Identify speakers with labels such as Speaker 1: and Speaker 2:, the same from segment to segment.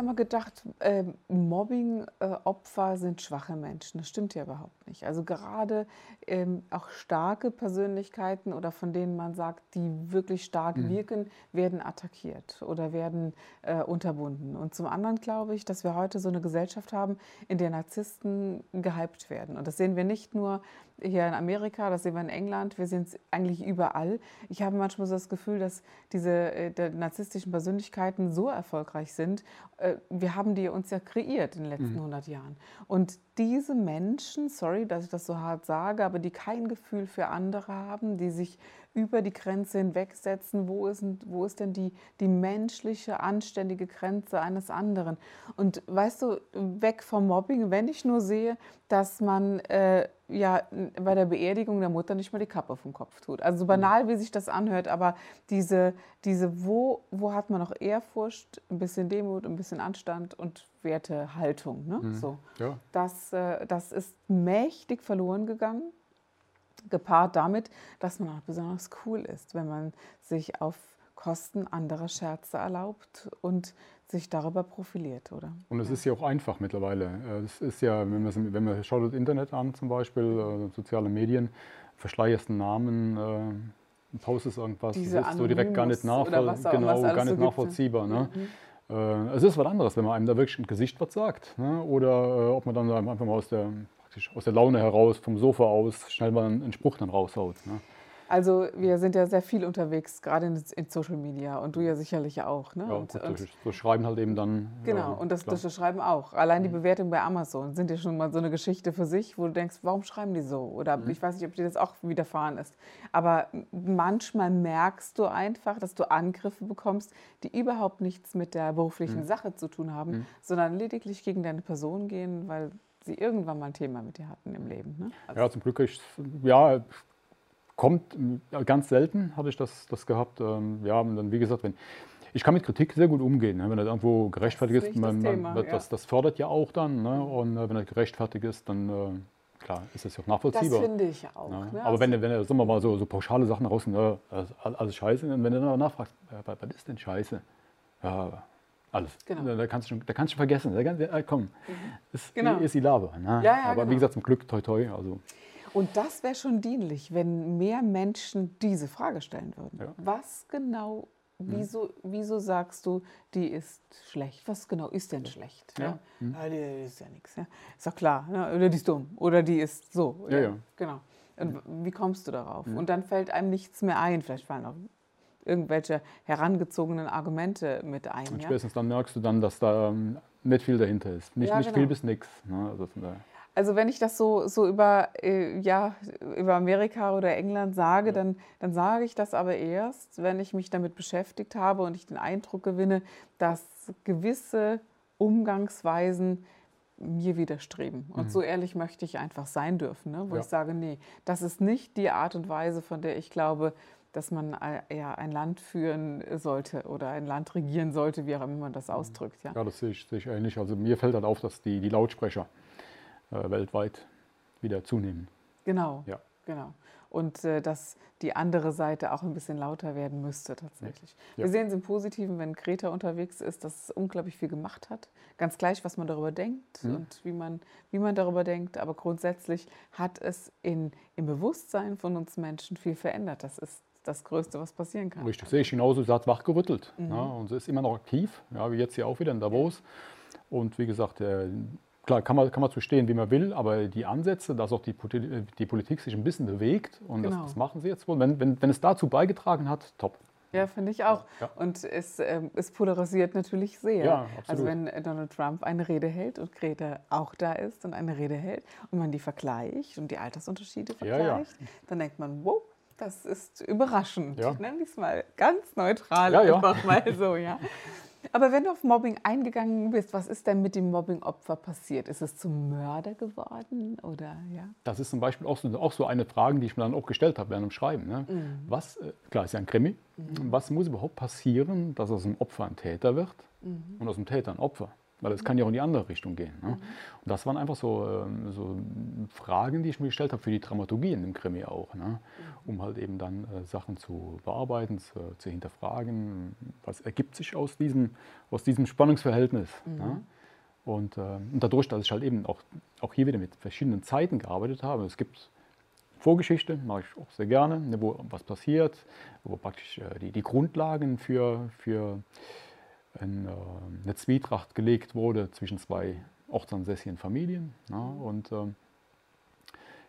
Speaker 1: Früher immer gedacht, äh, Mobbing-Opfer sind schwache Menschen. Das stimmt ja überhaupt nicht. Also gerade ähm, auch starke Persönlichkeiten oder von denen man sagt, die wirklich stark mhm. wirken, werden attackiert oder werden äh, unterbunden. Und zum anderen glaube ich, dass wir heute so eine Gesellschaft haben, in der Narzissten gehypt werden. Und das sehen wir nicht nur hier in Amerika, das sehen wir in England, wir sehen es eigentlich überall. Ich habe manchmal so das Gefühl, dass diese äh, narzisstischen Persönlichkeiten so erfolgreich sind äh, wir haben die uns ja kreiert in den letzten mhm. 100 Jahren. Und diese Menschen, sorry, dass ich das so hart sage, aber die kein Gefühl für andere haben, die sich über die Grenze hinwegsetzen, wo ist, wo ist denn die, die menschliche, anständige Grenze eines anderen? Und weißt du, weg vom Mobbing, wenn ich nur sehe, dass man äh, ja bei der Beerdigung der Mutter nicht mal die Kappe vom Kopf tut. Also so banal, wie sich das anhört, aber diese, diese wo, wo hat man noch Ehrfurcht, ein bisschen Demut, ein bisschen Anstand und Wertehaltung. Ne? Mhm. So. Ja. Das, äh, das ist mächtig verloren gegangen gepaart damit, dass man auch besonders cool ist, wenn man sich auf Kosten anderer Scherze erlaubt und sich darüber profiliert, oder?
Speaker 2: Und es ist ja auch einfach mittlerweile. Es ist ja, wenn man, wenn man schaut das Internet an zum Beispiel, äh, soziale Medien, verschleierst einen Namen, äh, postest irgendwas,
Speaker 1: Diese
Speaker 2: ist so direkt gar nicht, nachvoll genau, gar nicht so nachvollziehbar. Ne? Mhm. Äh, es ist was anderes, wenn man einem da wirklich ein Gesicht was sagt. Ne? Oder äh, ob man dann einfach mal aus der aus der Laune heraus, vom Sofa aus, schnell mal einen Spruch dann raushaut. Ne?
Speaker 1: Also wir sind ja sehr viel unterwegs, gerade in, in Social Media und du ja sicherlich auch. Ne?
Speaker 2: Ja, und, gut, und, so Schreiben halt eben dann.
Speaker 1: Genau, und das, das Schreiben auch. Allein die mhm. Bewertungen bei Amazon sind ja schon mal so eine Geschichte für sich, wo du denkst, warum schreiben die so? Oder mhm. ich weiß nicht, ob dir das auch widerfahren ist. Aber manchmal merkst du einfach, dass du Angriffe bekommst, die überhaupt nichts mit der beruflichen mhm. Sache zu tun haben, mhm. sondern lediglich gegen deine Person gehen, weil sie irgendwann mal ein Thema mit dir hatten im Leben. Ne?
Speaker 2: Also ja, zum Glück, ich, ja, kommt ganz selten, habe ich das, das gehabt. Ähm, ja, und dann, wie gesagt, wenn, ich kann mit Kritik sehr gut umgehen, ne? wenn das irgendwo gerechtfertigt ist. Man, man, das, ja. das, fördert ja auch dann. Ne? Und äh, wenn das gerechtfertigt ist, dann äh, klar, ist das ja auch nachvollziehbar.
Speaker 1: Das finde ich auch. Ne?
Speaker 2: Ne? Aber wenn, wenn, sagen wir mal, so, so pauschale Sachen raus, ne, alles, alles scheiße, und wenn du dann nachfragst, was, ist denn scheiße? Ja, alles. Genau. Da, kannst du schon, da kannst du vergessen. Da kannst, äh, komm, mhm. ist, genau. ist die Lava. Ne? Ja, ja, Aber genau. wie gesagt, zum Glück, toi, toi. Also.
Speaker 1: Und das wäre schon dienlich, wenn mehr Menschen diese Frage stellen würden. Ja. Was genau, mhm. wieso, wieso sagst du, die ist schlecht? Was genau ist denn schlecht? Ja. Mhm. ja die ist ja nichts. Ja? Ist doch klar. Ne? Oder die ist dumm. Oder die ist so.
Speaker 2: Ja, ja.
Speaker 1: Genau. Und wie kommst du darauf? Mhm. Und dann fällt einem nichts mehr ein. Vielleicht fallen auch irgendwelche herangezogenen Argumente mit ein.
Speaker 2: Und spätestens dann merkst du dann, dass da ähm, nicht viel dahinter ist. Nicht, nicht genau. viel bis nichts. Ne?
Speaker 1: Also, also, wenn ich das so, so über, äh, ja, über Amerika oder England sage, ja. dann, dann sage ich das aber erst, wenn ich mich damit beschäftigt habe und ich den Eindruck gewinne, dass gewisse Umgangsweisen mir widerstreben. Und mhm. so ehrlich möchte ich einfach sein dürfen, ne? wo ja. ich sage, nee, das ist nicht die Art und Weise, von der ich glaube, dass man ja, ein Land führen sollte oder ein Land regieren sollte, wie auch immer man das mhm. ausdrückt.
Speaker 2: Ja, ja das sehe ich, sehe ich ähnlich. Also mir fällt halt auf, dass die, die Lautsprecher äh, weltweit wieder zunehmen.
Speaker 1: Genau, ja. genau. Und äh, dass die andere Seite auch ein bisschen lauter werden müsste tatsächlich. Ja. Wir sehen es im Positiven, wenn Greta unterwegs ist, dass es unglaublich viel gemacht hat. Ganz gleich, was man darüber denkt mhm. und wie man, wie man darüber denkt. Aber grundsätzlich hat es in, im Bewusstsein von uns Menschen viel verändert. Das ist das Größte, was passieren kann.
Speaker 2: Richtig, sehe ich genauso. Sie hat wachgerüttelt. Mhm. Ja, und sie ist immer noch aktiv, ja, wie jetzt hier auch wieder in Davos. Und wie gesagt, äh, klar, kann man, kann man zu stehen, wie man will, aber die Ansätze, dass auch die, die Politik sich ein bisschen bewegt, und genau. das, das, machen sie jetzt wohl, wenn, wenn, wenn es dazu beigetragen hat, top.
Speaker 1: Ja, finde ich auch. Ja. Und es, äh, es polarisiert natürlich sehr. Ja, also wenn Donald Trump eine Rede hält und Greta auch da ist und eine Rede hält und man die vergleicht und die Altersunterschiede vergleicht, ja, dann denkt man, wow, das ist überraschend. Ja. Nenne ich es mal ganz neutral, einfach mal so, ja. Aber wenn du auf Mobbing eingegangen bist, was ist denn mit dem Mobbing-Opfer passiert? Ist es zum Mörder geworden oder ja?
Speaker 2: Das ist zum Beispiel auch so, auch so eine Frage, die ich mir dann auch gestellt habe während dem Schreiben. Ne? Mhm. Was, äh, klar, ist ja ein Krimi. Mhm. Was muss überhaupt passieren, dass aus dem Opfer ein Täter wird mhm. und aus dem Täter ein Opfer? Weil es kann ja auch in die andere Richtung gehen. Ne? Und das waren einfach so, ähm, so, Fragen, die ich mir gestellt habe für die Dramaturgie in dem Krimi auch. Ne? Um halt eben dann äh, Sachen zu bearbeiten, zu, zu, hinterfragen. Was ergibt sich aus diesem, aus diesem Spannungsverhältnis? Mhm. Ne? Und, äh, und, dadurch, dass ich halt eben auch, auch hier wieder mit verschiedenen Zeiten gearbeitet habe, es gibt Vorgeschichte, mache ich auch sehr gerne, ne, wo was passiert, wo praktisch äh, die, die Grundlagen für, für in, äh, eine Zwietracht gelegt wurde zwischen zwei ortsansässigen Familien. Ja, und ähm,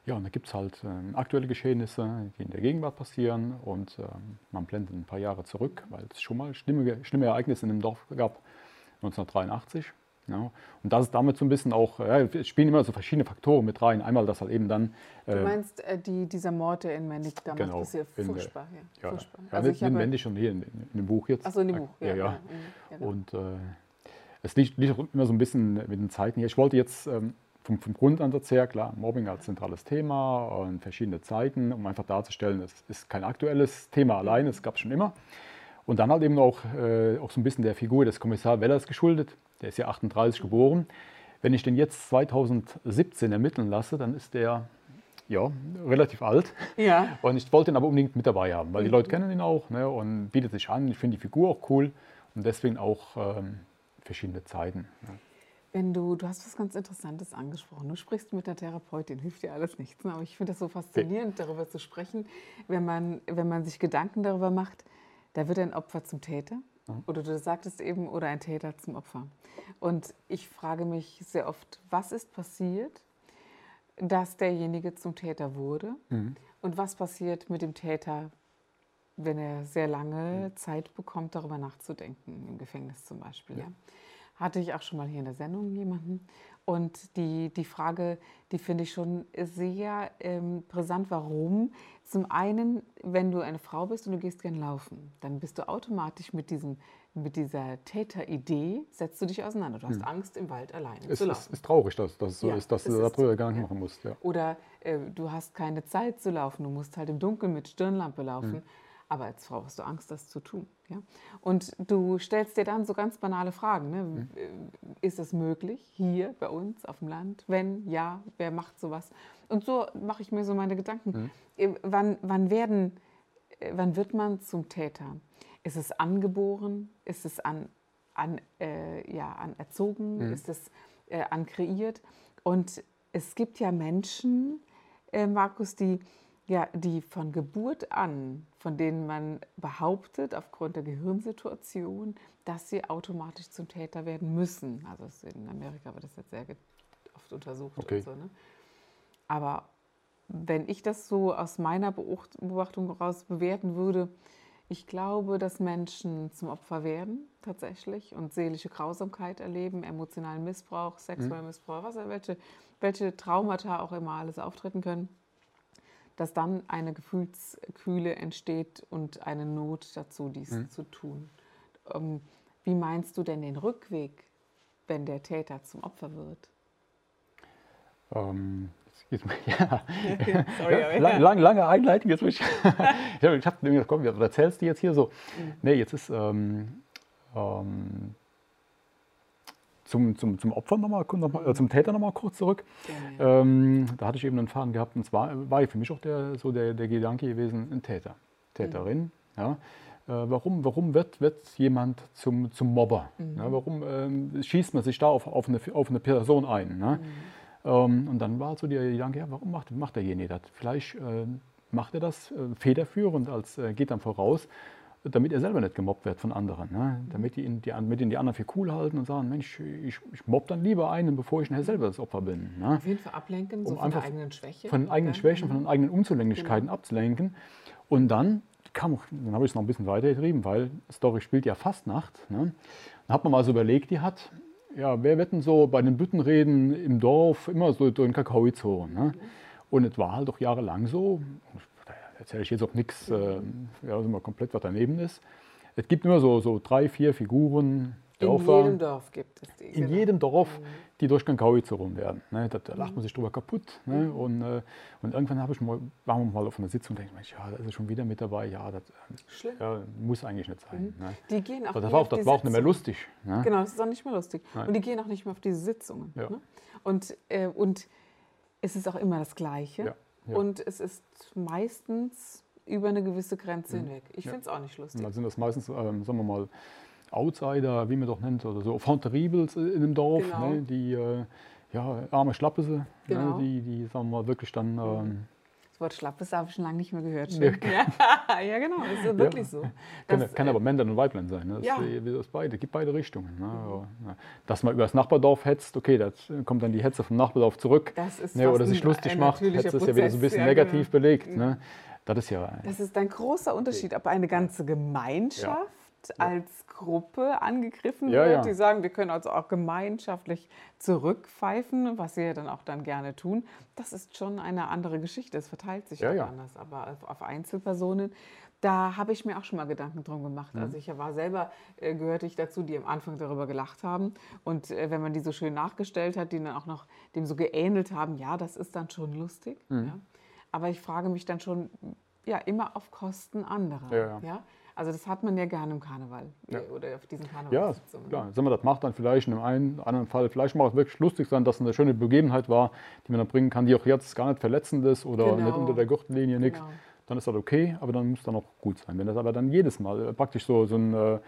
Speaker 2: ja, und da gibt es halt äh, aktuelle Geschehnisse, die in der Gegenwart passieren und äh, man blendet ein paar Jahre zurück, weil es schon mal schlimme, schlimme Ereignisse in dem Dorf gab, 1983. Ja. Und das ist damit so ein bisschen auch, ja, es spielen immer so verschiedene Faktoren mit rein. Einmal, dass halt eben dann.
Speaker 1: Äh, du meinst äh, die, dieser Mord, der in Mendig damals genau, passiert, furchtbar.
Speaker 2: Ja, ja, furchtbar. ja, also ich in Mendig und hier in, in, dem Buch jetzt.
Speaker 1: Achso, in dem Buch,
Speaker 2: ja. ja, ja. Genau. Und äh, es liegt, liegt, immer so ein bisschen mit den Zeiten hier. Ich wollte jetzt ähm, vom, vom, Grundansatz her, klar, Mobbing als zentrales Thema und verschiedene Zeiten, um einfach darzustellen, es ist kein aktuelles Thema allein, es gab es schon immer. Und dann halt eben auch, äh, auch so ein bisschen der Figur des Kommissar Wellers geschuldet. Der ist ja 38 geboren. Wenn ich den jetzt 2017 ermitteln lasse, dann ist der ja, relativ alt. Ja. Und ich wollte ihn aber unbedingt mit dabei haben, weil die Leute kennen ihn auch ne, und bietet sich an. Ich finde die Figur auch cool und deswegen auch ähm, verschiedene Zeiten. Ne.
Speaker 1: Wenn du, du hast was ganz Interessantes angesprochen. Du sprichst mit der Therapeutin, hilft dir alles nichts. Ne? Aber ich finde das so faszinierend, darüber zu sprechen, wenn man, wenn man sich Gedanken darüber macht, da wird ein Opfer zum Täter. Oder du sagtest eben, oder ein Täter zum Opfer. Und ich frage mich sehr oft, was ist passiert, dass derjenige zum Täter wurde? Mhm. Und was passiert mit dem Täter, wenn er sehr lange mhm. Zeit bekommt, darüber nachzudenken, im Gefängnis zum Beispiel? Ja. Ja? Hatte ich auch schon mal hier in der Sendung jemanden. Und die, die Frage, die finde ich schon sehr ähm, brisant. Warum? Zum einen, wenn du eine Frau bist und du gehst gern laufen, dann bist du automatisch mit, diesem, mit dieser Täteridee, setzt du dich auseinander. Du hast hm. Angst, im Wald alleine
Speaker 2: es,
Speaker 1: zu laufen.
Speaker 2: Es ist traurig, dass das so ja, ist, dass du darüber gar nicht machen musst. Ja.
Speaker 1: Oder äh, du hast keine Zeit zu laufen, du musst halt im Dunkeln mit Stirnlampe laufen. Hm. Aber als Frau hast du Angst, das zu tun. Ja? Und du stellst dir dann so ganz banale Fragen. Ne? Mhm. Ist es möglich hier bei uns auf dem Land? Wenn ja, wer macht sowas? Und so mache ich mir so meine Gedanken. Mhm. Wann, wann, werden, äh, wann wird man zum Täter? Ist es angeboren? Ist es an, an, äh, ja, anerzogen? Mhm. Ist es äh, ankreiert? Und es gibt ja Menschen, äh, Markus, die ja, die von Geburt an, von denen man behauptet, aufgrund der Gehirnsituation, dass sie automatisch zum Täter werden müssen. Also in Amerika wird das jetzt sehr oft untersucht. Okay. So, ne? Aber wenn ich das so aus meiner Beobachtung heraus bewerten würde, ich glaube, dass Menschen zum Opfer werden tatsächlich und seelische Grausamkeit erleben, emotionalen Missbrauch, sexuellen mhm. Missbrauch, was, welche, welche Traumata auch immer alles auftreten können dass dann eine Gefühlskühle entsteht und eine Not dazu, dies mhm. zu tun. Ähm, wie meinst du denn den Rückweg, wenn der Täter zum Opfer wird?
Speaker 2: Ähm, ja. Sorry, ja, lang, lang, lange Einleitung. Jetzt ich ich habe gedacht, komm, was erzählst du jetzt hier so? Mhm. Nee, jetzt ist ähm, ähm, zum, zum, zum Opfer nochmal, noch äh, zum Täter nochmal kurz zurück. Ja, Ähm, da hatte ich eben einen Faden gehabt und zwar war für mich auch der, so der, der Gedanke gewesen, ein Täter, Täterin. Mhm. Ja. Äh, warum, warum wird, wird jemand zum, zum Mobber? Mhm. Ja, warum ähm, schießt man sich da auf, auf, eine, auf eine Person ein? Ne? Mhm. Ähm, und dann war so der Gedanke, ja, warum macht, macht derjenige das? Vielleicht äh, macht er das äh, federführend, als äh, geht dann voraus damit er selber nicht gemobbt wird von anderen. Ne? Damit, die ihn, die, damit ihn die anderen für cool halten und sagen, Mensch, ich, ich mobb dann lieber einen, bevor ich nachher selber das Opfer bin.
Speaker 1: Ne? Auf jeden Fall ablenken, so um von der eigenen Schwäche.
Speaker 2: Von den eigenen Schwächen, von den eigenen Unzulänglichkeiten genau. abzulenken. Und dann kam, dann habe ich es noch ein bisschen weitergetrieben, weil Story spielt ja Fastnacht. Ne? Dann hat man mal so überlegt, die hat, ja, wer wird denn so bei den Büttenreden im Dorf immer so durch den Kakao gezogen? Ne? Und es war halt doch jahrelang so, erzähle ich jetzt auch nichts, äh, ja, also mal komplett was daneben ist. Es gibt immer so, so drei, vier Figuren, Dorf
Speaker 1: In jedem Dorf gibt es die.
Speaker 2: In
Speaker 1: genau.
Speaker 2: jedem Dorf,
Speaker 1: Mhm.
Speaker 2: die durch Gankauize rum werden. Ne? Da, da lacht man sich drüber kaputt. Ne? Und, äh, und irgendwann habe ich mal, waren wir mal auf einer Sitzung und denke, Mensch, ja, da ist er schon wieder mit dabei. Ja, das ja, muss eigentlich nicht sein. Ne?
Speaker 1: Die gehen auch
Speaker 2: das
Speaker 1: nie
Speaker 2: war auch, das war auch nicht mehr lustig. Ne?
Speaker 1: Genau, das ist auch nicht mehr lustig.
Speaker 2: Nein.
Speaker 1: Und die gehen auch nicht mehr auf diese Sitzungen.
Speaker 2: Ja.
Speaker 1: Ne? Und, äh, und es ist auch immer das Gleiche.
Speaker 2: Ja, ja.
Speaker 1: Und es ist meistens über eine gewisse Grenze hinweg. Ich
Speaker 2: Ja.
Speaker 1: finde es auch nicht lustig.
Speaker 2: dann sind das meistens, ähm, sagen wir mal, Outsider, wie man doch nennt, oder so Enfant terribles in einem Dorf,
Speaker 1: Genau.
Speaker 2: ne? die äh, ja, arme Schlappese,
Speaker 1: Genau.
Speaker 2: ne? die, die, sagen wir mal, wirklich dann... Ähm,
Speaker 1: Wort Schlappes habe ich schon lange nicht mehr gehört. Stimmt. Ja, ja, genau, das ist wirklich so.
Speaker 2: Kann,
Speaker 1: Das,
Speaker 2: kann
Speaker 1: äh,
Speaker 2: aber Männlein und Weiblein sein. Ne? Das,
Speaker 1: Ja.
Speaker 2: äh, das beide, gibt beide Richtungen. Ne? Ja. Dass man über das Nachbardorf hetzt, okay, da kommt dann die Hetze vom Nachbardorf zurück.
Speaker 1: Das ist
Speaker 2: ne? Oder sich lustig
Speaker 1: ein
Speaker 2: macht, Hetze ist ja wieder so ein
Speaker 1: Prozess,
Speaker 2: bisschen
Speaker 1: ja,
Speaker 2: negativ
Speaker 1: genau.
Speaker 2: belegt. Ne? Das ist ja...
Speaker 1: Das ist ein großer Unterschied, ob eine ganze Gemeinschaft als Gruppe angegriffen
Speaker 2: Ja,
Speaker 1: wird.
Speaker 2: ja.
Speaker 1: Die sagen, wir können also auch gemeinschaftlich zurückpfeifen, was sie ja dann auch dann gerne tun. Das ist schon eine andere Geschichte. Es verteilt sich
Speaker 2: Ja, ja.
Speaker 1: anders. Aber auf- Einzelpersonen, da habe ich mir auch schon mal Gedanken drum gemacht.
Speaker 2: Mhm.
Speaker 1: Also ich war selber, äh, gehörte ich dazu, die am Anfang darüber gelacht haben. Und äh, wenn man die so schön nachgestellt hat, die dann auch noch dem so geähnelt haben, ja, das ist dann schon lustig.
Speaker 2: Mhm.
Speaker 1: Ja. Aber ich frage mich dann schon, ja, immer auf Kosten anderer.
Speaker 2: Ja.
Speaker 1: Also das hat man ja gerne im Karneval
Speaker 2: Ja.
Speaker 1: äh, oder auf diesen
Speaker 2: Ja,
Speaker 1: Karnevalssitzungen.
Speaker 2: klar. Sagen wir, das macht dann vielleicht in einem einen, anderen Fall, vielleicht macht es wirklich lustig sein, dass es eine schöne Begebenheit war, die man dann bringen kann, die auch jetzt gar nicht verletzend ist oder
Speaker 1: Genau.
Speaker 2: nicht unter der Gürtellinie, nichts.
Speaker 1: Genau.
Speaker 2: Dann ist das okay, aber dann muss dann auch gut sein. Wenn das aber dann jedes Mal äh, praktisch so, so ein, äh,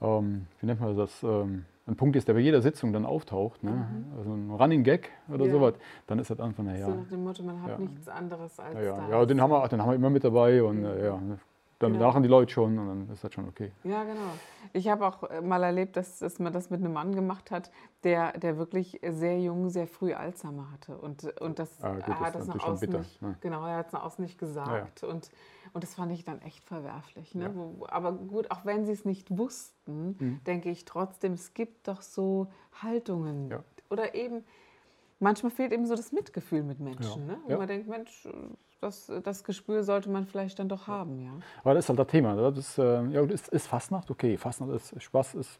Speaker 2: ähm, wie nennt man das, ähm, ein Punkt ist, der bei jeder Sitzung dann auftaucht, ne? also ein Running Gag oder
Speaker 1: Mhm. Ja.
Speaker 2: sowas, dann ist das einfach, naja.
Speaker 1: So nach dem Motto, man hat
Speaker 2: Ja.
Speaker 1: nichts anderes als
Speaker 2: Ja, ja, ja den, haben wir, den haben wir immer mit dabei und äh, ja, ne, dann
Speaker 1: Genau.
Speaker 2: lachen die Leute schon und dann ist das schon okay.
Speaker 1: Ja, genau. Ich habe auch äh, mal erlebt, dass, dass man das mit einem Mann gemacht hat, der, der wirklich sehr jung, sehr früh Alzheimer hatte. Und, und das,
Speaker 2: Ah, gut,
Speaker 1: er
Speaker 2: das
Speaker 1: hat
Speaker 2: ist
Speaker 1: das nach außen
Speaker 2: bitter,
Speaker 1: nicht,
Speaker 2: ne?
Speaker 1: genau, er hat es nach außen nicht gesagt. Und, und das fand ich dann echt verwerflich. Ne?
Speaker 2: Ja.
Speaker 1: Aber gut, auch wenn sie es nicht wussten,
Speaker 2: Mhm.
Speaker 1: denke ich trotzdem, es gibt doch so Haltungen.
Speaker 2: Ja.
Speaker 1: Oder eben, manchmal fehlt eben so das Mitgefühl mit Menschen.
Speaker 2: Ja.
Speaker 1: Ne? Wo
Speaker 2: Ja.
Speaker 1: man denkt, Mensch, das, das Gespür sollte man vielleicht dann doch haben. Ja?
Speaker 2: Aber das ist halt das Thema. ne? Das ist, äh, ja, ist, ist Fastnacht, okay. Fastnacht ist Spaß, ist,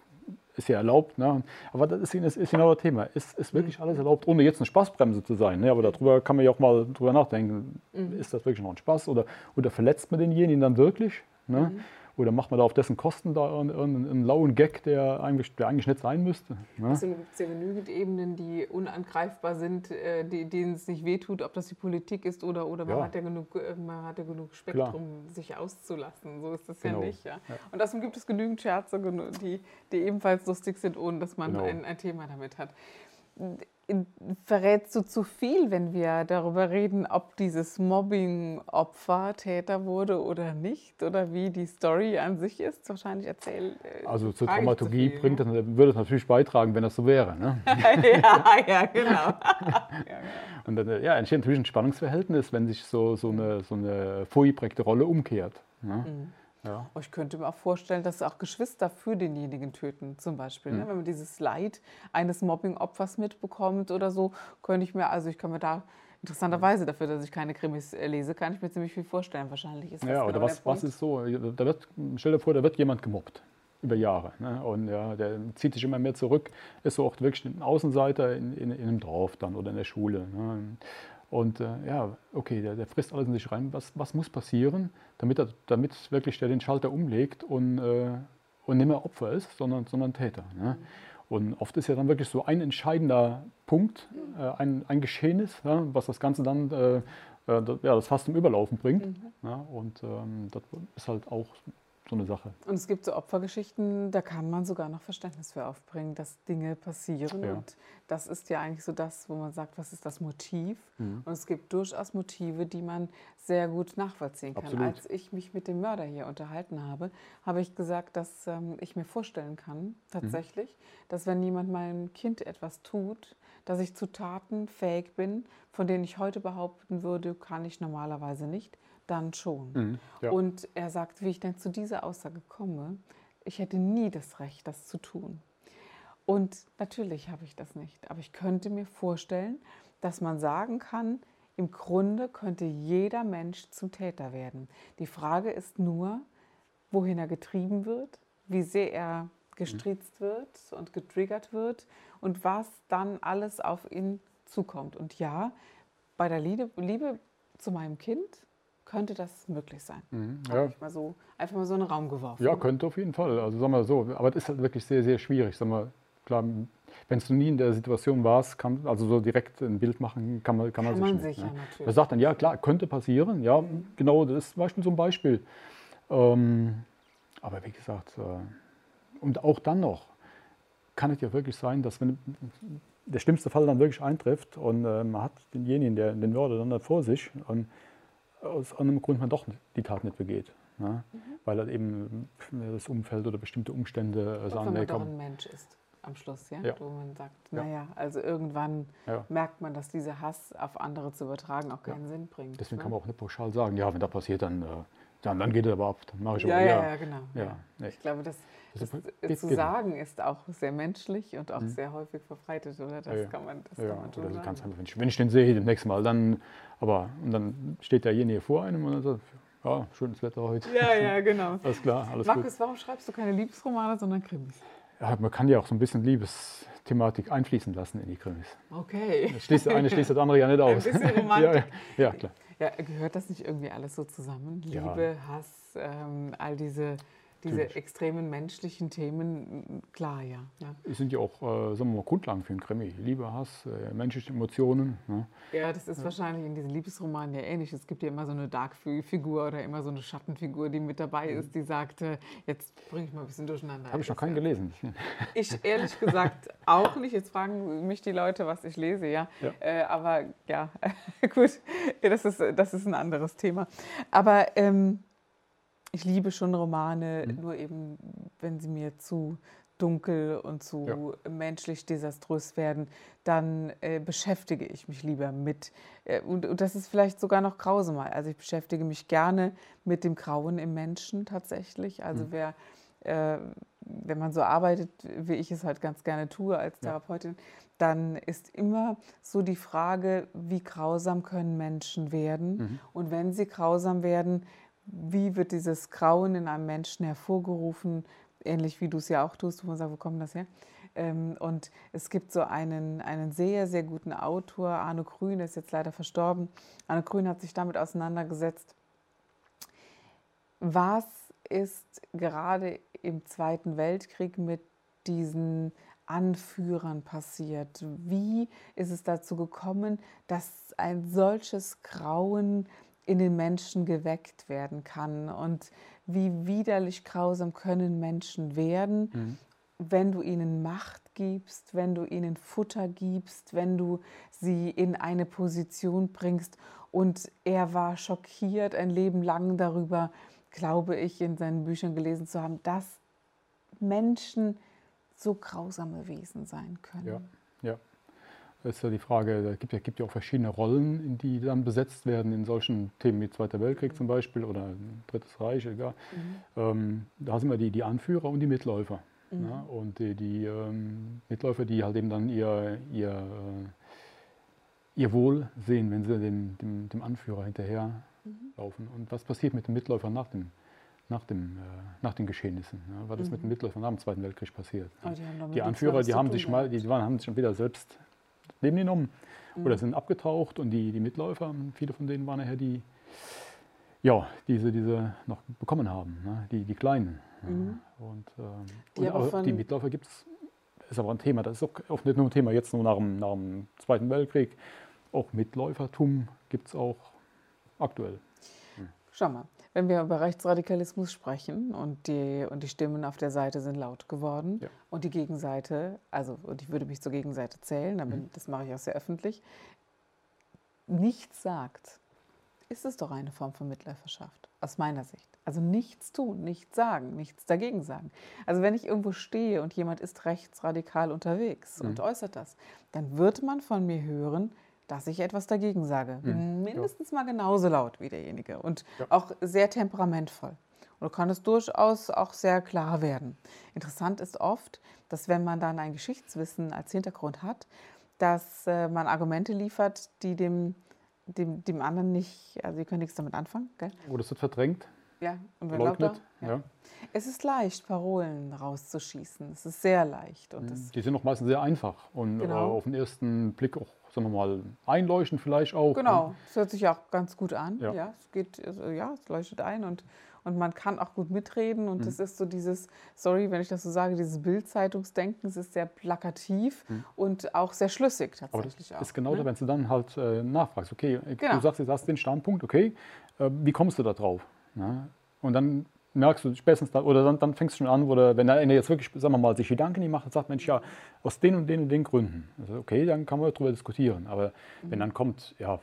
Speaker 2: ist ja erlaubt. Ne? Aber das ist, ist, ist genau das Thema. Ist, ist wirklich alles erlaubt, ohne jetzt eine Spaßbremse zu sein. Ne? Aber darüber kann man ja auch mal drüber nachdenken. Ist das wirklich noch ein Spaß oder, oder verletzt man denjenigen dann wirklich? Ne? Oder macht man da auf dessen Kosten da irgendeinen einen lauen Gag, der eigentlich, der eigentlich nicht sein müsste? Ne?
Speaker 1: Deswegen gibt es ja genügend Ebenen, die unangreifbar sind, äh, die, denen es nicht wehtut, ob das die Politik ist oder, oder man,
Speaker 2: Ja.
Speaker 1: hat ja genug, äh, man hat ja genug Spektrum, sich auszulassen. So ist das
Speaker 2: Genau.
Speaker 1: ja nicht. Ja?
Speaker 2: Ja.
Speaker 1: Und außerdem gibt es genügend Scherze, die, die ebenfalls lustig sind, ohne dass man
Speaker 2: Genau.
Speaker 1: ein, ein Thema damit hat. Verrätst du zu viel, wenn wir darüber reden, ob dieses Mobbing-Opfer Täter wurde oder nicht? Oder wie die Story an sich ist? Wahrscheinlich erzähl. äh,
Speaker 2: Also zur
Speaker 1: zu
Speaker 2: Dramaturgie
Speaker 1: viel,
Speaker 2: bringt das, würde es natürlich beitragen, wenn das so wäre. Ne?
Speaker 1: ja, ja, genau. ja, genau.
Speaker 2: Und dann äh, ja, entsteht natürlich ein Spannungsverhältnis, wenn sich so, so eine, so eine vorgeprägte Rolle umkehrt. Ne?
Speaker 1: Mhm.
Speaker 2: Ja.
Speaker 1: Oh, Ich könnte mir auch vorstellen, dass auch Geschwister für denjenigen töten, zum Beispiel. Ne? Wenn man dieses Leid eines Mobbing-Opfers mitbekommt oder so, könnte ich mir, also ich kann mir da interessanterweise dafür, dass ich keine Krimis äh, lese, kann ich mir ziemlich viel vorstellen. Wahrscheinlich ist das
Speaker 2: Ja,
Speaker 1: genau
Speaker 2: oder was, was ist so? Da wird, stell dir vor, da wird jemand gemobbt über Jahre. Ne? Und ja, der zieht sich immer mehr zurück, ist so auch wirklich ein Außenseiter in, in, in einem Dorf dann oder in der Schule. Ne? Und äh, ja, okay, der, der frisst alles in sich rein. Was, was muss passieren, damit, er, damit wirklich der den Schalter umlegt und, äh, und nicht mehr Opfer ist, sondern, sondern Täter. Ne? Und oft ist ja dann wirklich so ein entscheidender Punkt, äh, ein, ein Geschehnis, ja, was das Ganze dann äh, äh, das, ja, das fast zum Überlaufen bringt. Ja, und ähm, das ist halt auch so eine Sache.
Speaker 1: Und es gibt so Opfergeschichten, da kann man sogar noch Verständnis für aufbringen, dass Dinge passieren.
Speaker 2: Ja.
Speaker 1: Und das ist ja eigentlich so das, wo man sagt, was ist das Motiv?
Speaker 2: Mhm.
Speaker 1: Und es gibt durchaus Motive, die man sehr gut nachvollziehen kann.
Speaker 2: Absolut.
Speaker 1: Als ich mich mit dem Mörder hier unterhalten habe, habe ich gesagt, dass ähm, ich mir vorstellen kann, tatsächlich, dass wenn jemand meinem Kind etwas tut, dass ich zu Taten fähig bin, von denen ich heute behaupten würde, kann ich normalerweise nicht, dann schon.
Speaker 2: Mhm, ja.
Speaker 1: Und er sagt, wie ich denn zu dieser Aussage komme, ich hätte nie das Recht, das zu tun. Und natürlich habe ich das nicht, aber ich könnte mir vorstellen, dass man sagen kann, im Grunde könnte jeder Mensch zum Täter werden. Die Frage ist nur, wohin er getrieben wird, wie sehr er gestriezt wird und getriggert wird und was dann alles auf ihn zukommt. Und ja, bei der Liebe, Liebe zu meinem Kind könnte das möglich sein. Mhm, ja. mal so, einfach mal so in den Raum geworfen.
Speaker 2: Ja, könnte auf jeden Fall. Also sagen wir so, aber das ist halt wirklich sehr, sehr schwierig. Sag mal, klar, wenn du nie in der Situation warst, kann, also so direkt ein Bild machen, kann man, kann, kann man sich, man
Speaker 1: nicht, ja, natürlich.
Speaker 2: Man sagt dann, ja klar, könnte passieren. Ja, mhm. genau, das ist zum Beispiel so ein Beispiel. Ähm, aber wie gesagt, äh, und auch dann noch kann es ja wirklich sein, dass wenn der schlimmste Fall dann wirklich eintrifft und äh, man hat denjenigen, der den Mörder dann vor sich und aus einem Grund man doch die Tat nicht begeht. Ne? Mhm. Weil er eben das Umfeld oder bestimmte Umstände
Speaker 1: äh, sagen, nee, komm. ein Mensch ist am Schluss, ja? ja. Wo man sagt, ja. naja, also irgendwann ja. merkt man, dass dieser Hass auf andere zu übertragen auch keinen Sinn bringt.
Speaker 2: Deswegen ne? kann man auch nicht pauschal sagen, ja, wenn das passiert, dann, äh, dann, dann geht es aber ab, dann mache ich
Speaker 1: ja, aber. Ja, ja, genau. Ja. Ich glaube, das, das, das zu sagen ist auch sehr menschlich und auch mhm. sehr häufig verbreitet, oder? Das kann man, das kann man sagen. Ganz
Speaker 2: einfach, wenn, ich, wenn ich den sehe, das nächste Mal, dann, aber, und dann steht derjenige vor einem und dann sagt, ja, schönes Wetter heute.
Speaker 1: Ja, ja, genau.
Speaker 2: alles klar, alles
Speaker 1: Markus, gut. warum schreibst du keine Liebesromane, sondern Krimis?
Speaker 2: Ja, man kann ja auch so ein bisschen Liebesthematik einfließen lassen in die Krimis.
Speaker 1: Okay.
Speaker 2: Das schließt, eine schließt das andere ja nicht aus.
Speaker 1: Ein bisschen Romantik.
Speaker 2: ja, ja, klar.
Speaker 1: Ja, gehört das nicht irgendwie alles so zusammen? Liebe, Hass, ähm, all diese diese Natürlich. extremen menschlichen Themen, klar, ja. ja.
Speaker 2: Es sind ja auch, äh, sagen wir mal, Grundlagen für einen Krimi. Liebe, Hass, äh, menschliche Emotionen.
Speaker 1: Ne? Ja, das ist ja. wahrscheinlich in diesen Liebesromanen ja ähnlich. Es gibt ja immer so eine Dark-Figur oder immer so eine Schattenfigur, die mit dabei ist, die sagt, äh, jetzt bringe ich mal ein bisschen durcheinander.
Speaker 2: Habe ich noch keinen gelesen.
Speaker 1: Ich ehrlich gesagt auch nicht. Jetzt fragen mich die Leute, was ich lese, ja. ja. Äh, aber ja, gut, das ist, das ist ein anderes Thema. Aber ähm, ich liebe schon Romane, mhm. nur eben, wenn sie mir zu dunkel und zu ja. menschlich desaströs werden, dann äh, beschäftige ich mich lieber mit. Äh, und, und, das ist vielleicht sogar noch grausamer. Also ich beschäftige mich gerne mit dem Grauen im Menschen tatsächlich. Also mhm. wer, äh, wenn man so arbeitet, wie ich es halt ganz gerne tue als Therapeutin, ja. dann ist immer so die Frage, wie grausam können Menschen werden? Mhm. Und wenn sie grausam werden, wie wird dieses Grauen in einem Menschen hervorgerufen, ähnlich wie du es ja auch tust, wo man sagt, wo kommt das her? Ähm, und es gibt so einen, einen sehr, sehr guten Autor, Arno Grün, der ist jetzt leider verstorben. Arno Grün hat sich damit auseinandergesetzt, was ist gerade im Zweiten Weltkrieg mit diesen Anführern passiert? Wie ist es dazu gekommen, dass ein solches Grauen in den Menschen geweckt werden kann und wie widerlich grausam können Menschen werden, mhm. wenn du ihnen Macht gibst, wenn du ihnen Futter gibst, wenn du sie in eine Position bringst. Und er war schockiert ein Leben lang darüber, glaube ich, in seinen Büchern gelesen zu haben, dass Menschen so grausame Wesen sein können.
Speaker 2: Ja, ja. Ist ja die Frage, da gibt ja, gibt ja auch verschiedene Rollen, die dann besetzt werden in solchen Themen wie Zweiter Weltkrieg zum Beispiel oder Drittes Reich, egal. Mhm. Ähm, da sind wir die, die Anführer und die Mitläufer. Mhm. Ja, und die, die ähm, Mitläufer, die halt eben dann ihr, ihr, äh, ihr Wohl sehen, wenn sie dem, dem, dem Anführer hinterher mhm. laufen. Und was passiert mit den Mitläufern nach dem, nach, dem, äh, nach den Geschehnissen. Ja, was ist mit den mhm. Mitläufern nach dem Zweiten Weltkrieg passiert? Ja. Die, die Anführer, die haben sich mal, die waren, haben sich schon wieder selbst Leben genommen mhm. oder sind abgetaucht und die, die Mitläufer, viele von denen waren nachher die, ja, diese, diese noch bekommen haben, ne? die, die Kleinen. Mhm. Und, ähm, die, und auch die Mitläufer gibt es, ist aber ein Thema, das ist auch oft nicht nur ein Thema jetzt nur nach dem, nach dem Zweiten Weltkrieg, auch Mitläufertum gibt es auch aktuell.
Speaker 1: Hm. Schau mal, wenn wir über Rechtsradikalismus sprechen und die, und die Stimmen auf der Seite sind laut geworden ja. und die Gegenseite, also und ich würde mich zur Gegenseite zählen, aber mhm. das mache ich auch sehr öffentlich, nichts sagt, ist es doch eine Form von Mitläuferschaft, aus meiner Sicht. Also nichts tun, nichts sagen, nichts dagegen sagen. Also wenn ich irgendwo stehe und jemand ist rechtsradikal unterwegs mhm. und äußert das, dann wird man von mir hören, dass ich etwas dagegen sage. Mhm. Mindestens ja. mal genauso laut wie derjenige und ja. auch sehr temperamentvoll. Oder kann es durchaus auch sehr klar werden. Interessant ist oft, dass wenn man dann ein Geschichtswissen als Hintergrund hat, dass äh, man Argumente liefert, die dem, dem, dem anderen nicht, also die können nichts damit anfangen. Gell?
Speaker 2: Oder es wird verdrängt.
Speaker 1: Ja,
Speaker 2: und wenn leugnet.
Speaker 1: Lauter, ja. ja. Es ist leicht, Parolen rauszuschießen. Es ist sehr leicht. Und
Speaker 2: mhm. die sind auch meistens sehr einfach und äh, genau. auf den ersten Blick auch, sagen wir mal, einleuchtend vielleicht auch.
Speaker 1: Genau, es ne? hört sich auch ganz gut an. Ja, ja es geht, also, ja, es leuchtet ein und, und man kann auch gut mitreden. Und es mhm. ist so dieses, sorry, wenn ich das so sage, dieses Bildzeitungsdenken, es ist sehr plakativ mhm. und auch sehr schlüssig tatsächlich.
Speaker 2: Aber das ist genau ne? da, wenn du dann halt äh, nachfragst, okay, genau. du sagst, jetzt hast den Standpunkt, okay, äh, wie kommst du da drauf? Ne? Und dann merkst du spätestens da, oder dann, dann fängst du schon an, oder wenn er jetzt wirklich, sagen wir mal, sich Gedanken nicht macht und sagt, Mensch, ja, aus den und den und den Gründen. Also okay, dann kann man darüber diskutieren. Aber mhm. wenn dann kommt, ja,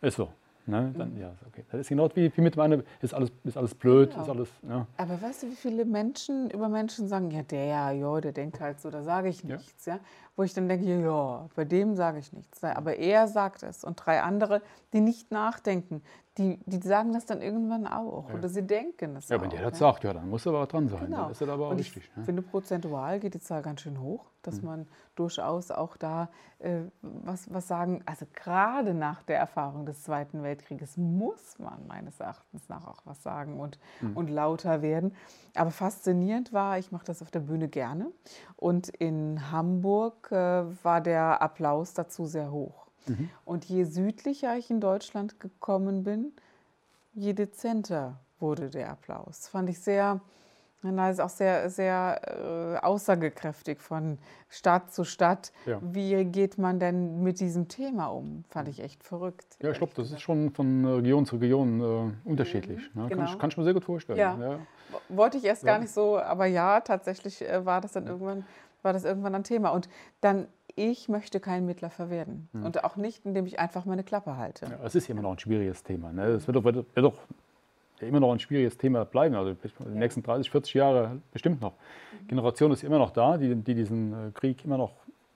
Speaker 2: ist so. Ne? Dann, mhm. ja, okay. Das ist genau wie, wie mit meiner, ist alles, ist alles blöd, genau. ist alles. Ja.
Speaker 1: Aber weißt du, wie viele Menschen über Menschen sagen, ja, der, ja, der denkt halt so, da sage ich nichts, ja. ja. Wo ich dann denke, ja, bei dem sage ich nichts. Aber er sagt es und drei andere, die nicht nachdenken, die, die sagen das dann irgendwann auch. Ja. Oder sie denken das
Speaker 2: ja,
Speaker 1: auch.
Speaker 2: wenn der das sagt, ja, dann muss er aber dran sein.
Speaker 1: Genau.
Speaker 2: Dann ist er aber auch
Speaker 1: und
Speaker 2: richtig.
Speaker 1: Ich ne? finde, prozentual geht die Zahl ganz schön hoch, dass mhm. man durchaus auch da äh, was, was sagen, also gerade nach der Erfahrung des Zweiten Weltkrieges muss man meines Erachtens nach auch was sagen und, mhm. und lauter werden. Aber faszinierend war, ich mache das auf der Bühne gerne und in Hamburg äh, war der Applaus dazu sehr hoch. Mhm. Und je südlicher ich in Deutschland gekommen bin, je dezenter wurde der Applaus. Fand ich sehr, na, ist auch sehr, sehr äh, aussagekräftig von Stadt zu Stadt. Ja. Wie geht man denn mit diesem Thema um? Fand ich echt verrückt.
Speaker 2: Ja, ich glaube, das ist schon von Region zu Region äh, unterschiedlich. Mhm, ne? genau. kann, ich, kann ich mir sehr gut vorstellen.
Speaker 1: Ja. ja. Wollte ich erst ja. gar nicht so, aber ja, tatsächlich äh, war das dann irgendwann, war das irgendwann ein Thema. Und dann ich möchte kein Mittler werden. Hm. Und auch nicht, indem ich einfach meine Klappe halte.
Speaker 2: Ja, es ist immer noch ein schwieriges Thema. Ne? Es wird doch, wird, doch immer noch ein schwieriges Thema bleiben. Also die nächsten 30, 40 Jahre bestimmt noch. Mhm. Generation ist immer noch da, die, die diesen äh, Krieg immer noch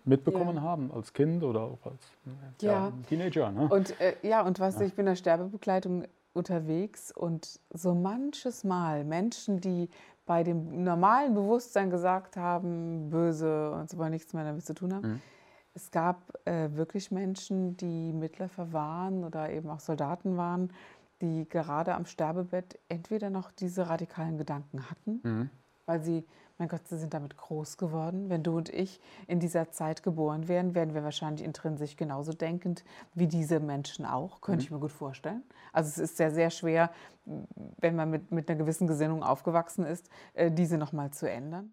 Speaker 2: mitbekommen ja. haben als Kind oder auch als ja. Ja, Teenager. Ne?
Speaker 1: Und äh, ja, und was ich bin in der Sterbebegleitung unterwegs und so manches Mal Menschen, die bei dem normalen Bewusstsein gesagt haben, böse und so nichts mehr damit zu tun haben. Mhm. Es gab äh, wirklich Menschen, die Mitläufer waren oder eben auch Soldaten waren, die gerade am Sterbebett entweder noch diese radikalen Gedanken hatten, mhm. weil sie mein Gott, sie sind damit groß geworden. Wenn du und ich in dieser Zeit geboren wären, wären wir wahrscheinlich intrinsisch genauso denkend wie diese Menschen auch, könnte mhm. ich mir gut vorstellen. Also es ist sehr, sehr schwer, wenn man mit, mit einer gewissen Gesinnung aufgewachsen ist, äh, diese nochmal zu ändern.